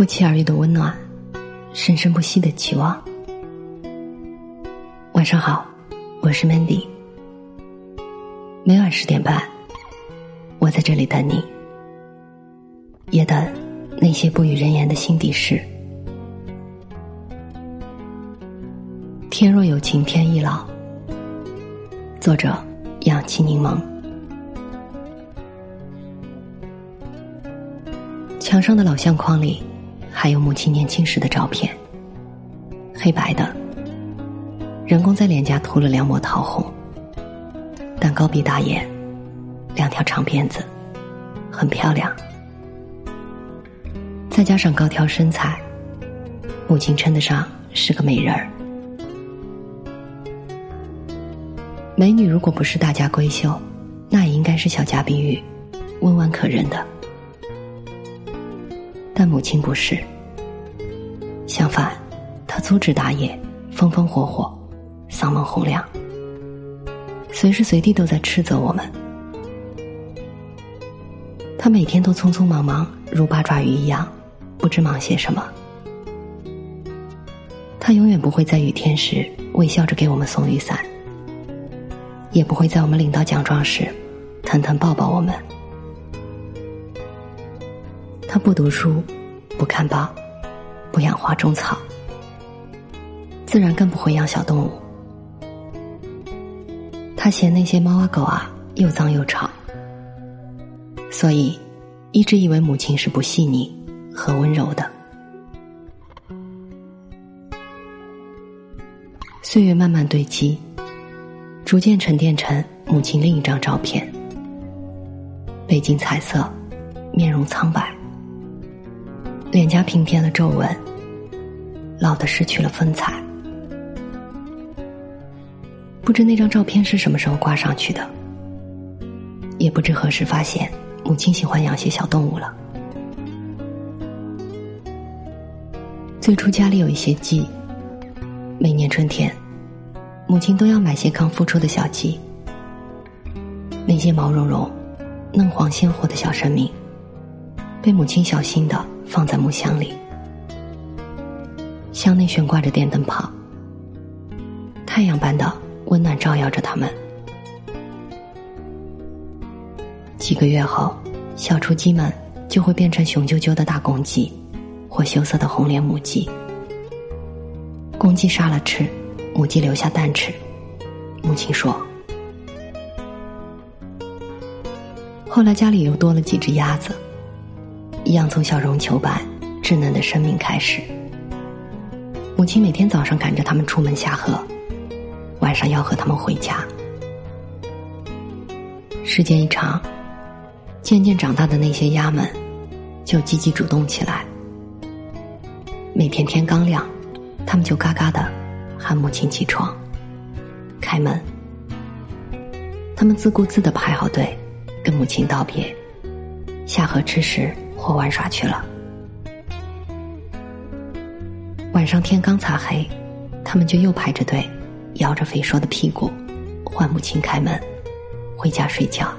不期而遇的温暖，生生不息的期望。晚上好，我是 Mandy。每晚十点半，我在这里等你，也等那些不与人言的心底事。天若有情天亦老。作者：氧气柠檬。墙上的老相框里。还有母亲年轻时的照片，黑白的，人工在脸颊涂了两抹桃红，蛋糕鼻大眼，两条长辫子，很漂亮。再加上高挑身材，母亲称得上是个美人儿。美女如果不是大家闺秀，那也应该是小家碧玉，温婉可人的。但母亲不是，相反，他粗枝大叶，风风火火，嗓门洪亮，随时随地都在斥责我们。他每天都匆匆忙忙，如八爪鱼一样，不知忙些什么。他永远不会在雨天时微笑着给我们送雨伞，也不会在我们领到奖状时，疼疼抱抱我们。他不读书，不看报，不养花种草，自然更不会养小动物。他嫌那些猫啊狗啊又脏又吵，所以一直以为母亲是不细腻和温柔的。岁月慢慢堆积，逐渐沉淀成母亲另一张照片，背景彩色，面容苍白。脸颊平添了皱纹，老的失去了风采。不知那张照片是什么时候挂上去的，也不知何时发现母亲喜欢养些小动物了。最初家里有一些鸡，每年春天，母亲都要买些刚孵出的小鸡。那些毛茸茸、嫩黄鲜活的小生命，被母亲小心的。放在木箱里，箱内悬挂着电灯泡，太阳般的温暖照耀着它们。几个月后，小雏鸡们就会变成雄赳赳的大公鸡，或羞涩的红脸母鸡。公鸡杀了吃，母鸡留下蛋吃。母亲说：“后来家里又多了几只鸭子。”一样从小绒球般稚嫩的生命开始。母亲每天早上赶着他们出门下河，晚上要和他们回家。时间一长，渐渐长大的那些鸭们就积极主动起来。每天天刚亮，他们就嘎嘎的喊母亲起床，开门。他们自顾自的排好队，跟母亲道别，下河吃食。或玩耍去了。晚上天刚擦黑，他们就又排着队，摇着肥硕的屁股，唤母亲开门，回家睡觉。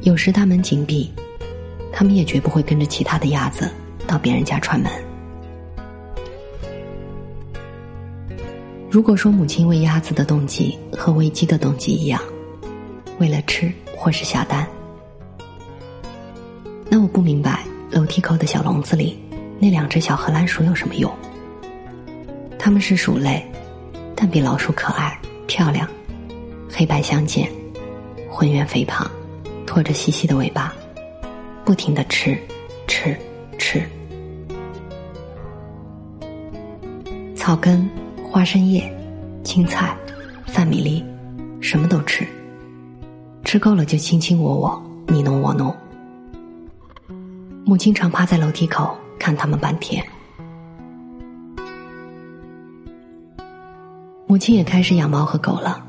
有时大门紧闭，他们也绝不会跟着其他的鸭子到别人家串门。如果说母亲喂鸭子的动机和喂鸡的动机一样，为了吃或是下蛋。那我不明白，楼梯口的小笼子里那两只小荷兰鼠有什么用？它们是鼠类，但比老鼠可爱、漂亮，黑白相间，浑圆肥胖，拖着细细的尾巴，不停的吃，吃，吃。草根、花生叶、青菜、饭米粒，什么都吃。吃够了就卿卿我我，你侬我侬。母亲常趴在楼梯口看他们半天。母亲也开始养猫和狗了，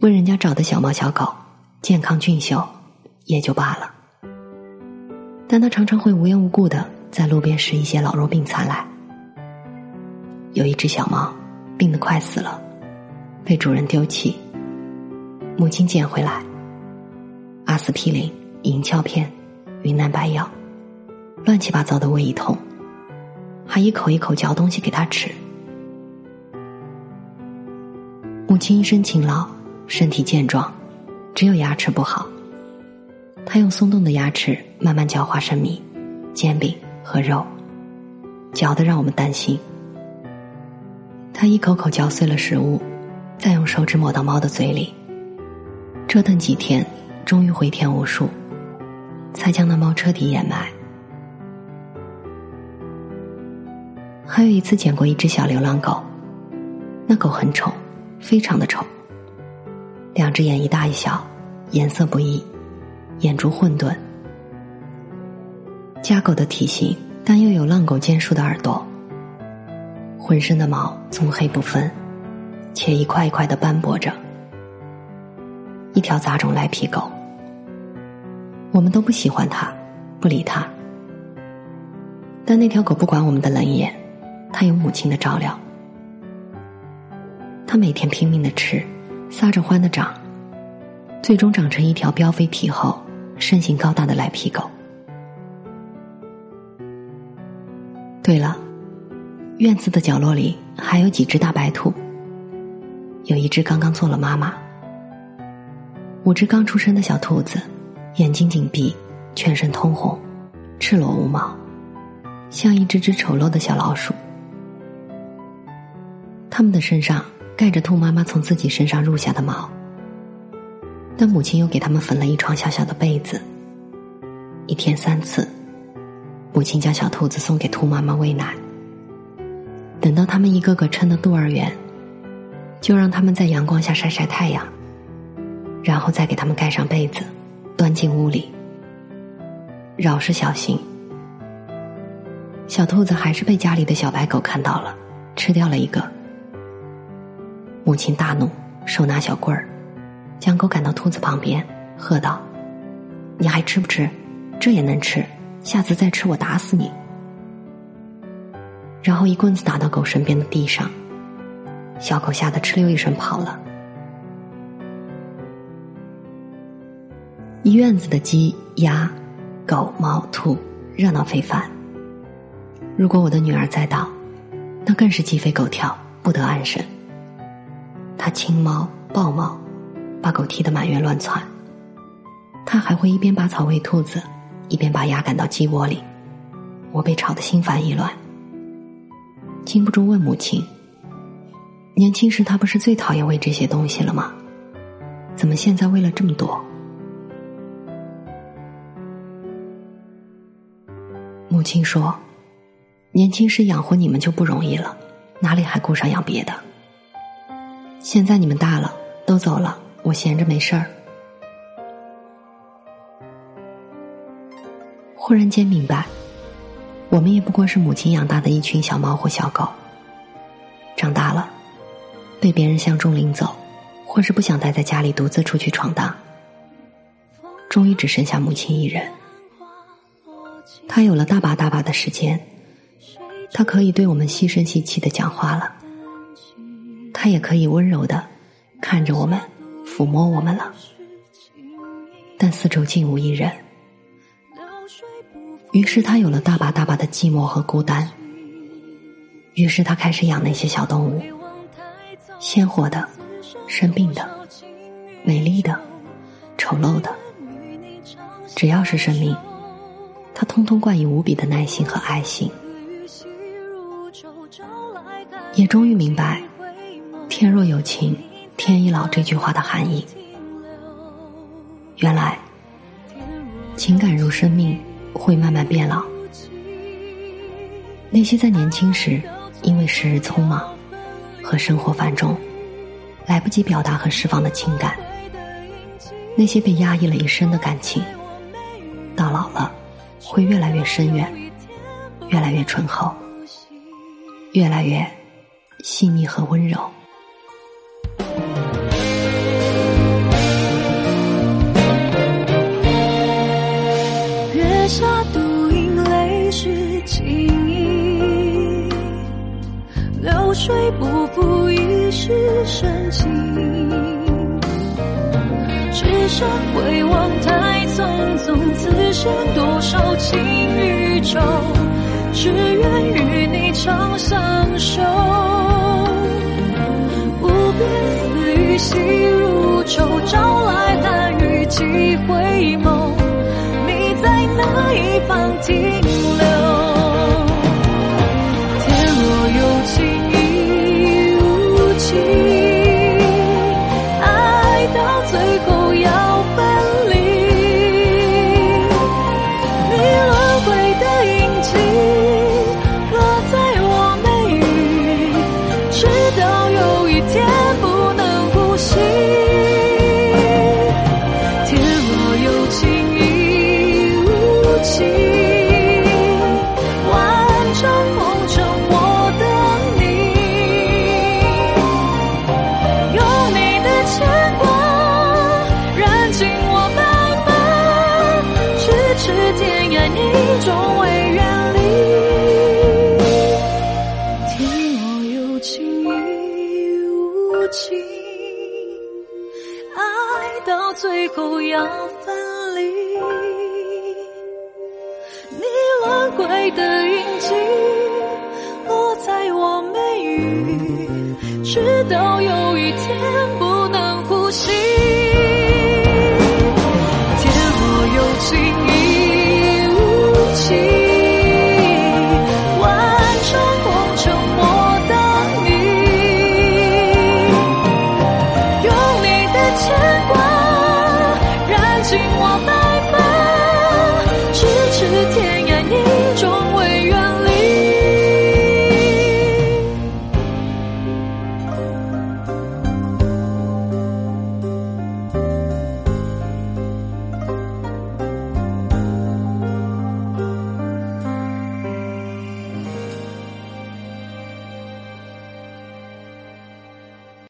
问人家找的小猫小狗，健康俊秀，也就罢了。但他常常会无缘无故的在路边拾一些老弱病残来。有一只小猫，病得快死了，被主人丢弃，母亲捡回来，阿司匹林、银翘片、云南白药。乱七八糟的喂一通，还一口一口嚼东西给他吃。母亲一生勤劳，身体健壮，只有牙齿不好。她用松动的牙齿慢慢嚼花生米、煎饼和肉，嚼得让我们担心。他一口口嚼碎了食物，再用手指抹到猫的嘴里，折腾几天，终于回天无术，才将那猫彻底掩埋。还有一次捡过一只小流浪狗，那狗很丑，非常的丑。两只眼一大一小，颜色不一，眼珠混沌。家狗的体型，但又有浪狗尖竖的耳朵，浑身的毛棕黑不分，且一块一块的斑驳着。一条杂种赖皮狗，我们都不喜欢它，不理它。但那条狗不管我们的冷眼。他有母亲的照料，他每天拼命的吃，撒着欢的长，最终长成一条膘肥体厚、身形高大的赖皮狗。对了，院子的角落里还有几只大白兔，有一只刚刚做了妈妈，五只刚出生的小兔子，眼睛紧闭，全身通红，赤裸无毛，像一只只丑陋的小老鼠。他们的身上盖着兔妈妈从自己身上入下的毛，但母亲又给他们缝了一床小小的被子。一天三次，母亲将小兔子送给兔妈妈喂奶。等到他们一个个撑得肚儿圆，就让他们在阳光下晒晒太阳，然后再给他们盖上被子，端进屋里。饶是小心，小兔子还是被家里的小白狗看到了，吃掉了一个。母亲大怒，手拿小棍儿，将狗赶到兔子旁边，喝道：“你还吃不吃？这也能吃？下次再吃，我打死你！”然后一棍子打到狗身边的地上，小狗吓得哧溜一声跑了。一院子的鸡、鸭、狗、猫、兔热闹非凡。如果我的女儿再到，那更是鸡飞狗跳，不得安生。他亲猫抱猫，把狗踢得满院乱窜。他还会一边拔草喂兔子，一边把鸭赶到鸡窝里。我被吵得心烦意乱，禁不住问母亲：“年轻时他不是最讨厌喂这些东西了吗？怎么现在喂了这么多？”母亲说：“年轻时养活你们就不容易了，哪里还顾上养别的？”现在你们大了，都走了，我闲着没事儿。忽然间明白，我们也不过是母亲养大的一群小猫或小狗。长大了，被别人相中领走，或是不想待在家里独自出去闯荡，终于只剩下母亲一人。她有了大把大把的时间，她可以对我们细声细气的讲话了。他也可以温柔的看着我们，抚摸我们了，但四周竟无一人。于是他有了大把大把的寂寞和孤单。于是他开始养那些小动物，鲜活的、生病的、美丽的、丑陋的，只要是生命，他通通冠以无比的耐心和爱心。也终于明白。天若有情天亦老这句话的含义，原来情感如生命，会慢慢变老。那些在年轻时因为时日匆忙和生活繁重，来不及表达和释放的情感，那些被压抑了一生的感情，到老了会越来越深远，越来越醇厚，越来越细腻和温柔。不负一世深情，只剩回望太匆匆，此生多少情与。宇宙，只愿与你长相守。无边丝雨细如愁，朝来难遇几回眸。你在哪一方停留？是天涯你终未远离天若有情亦无情爱到最后要分离你轮回的印记落在我眉宇直到有一天不能呼吸。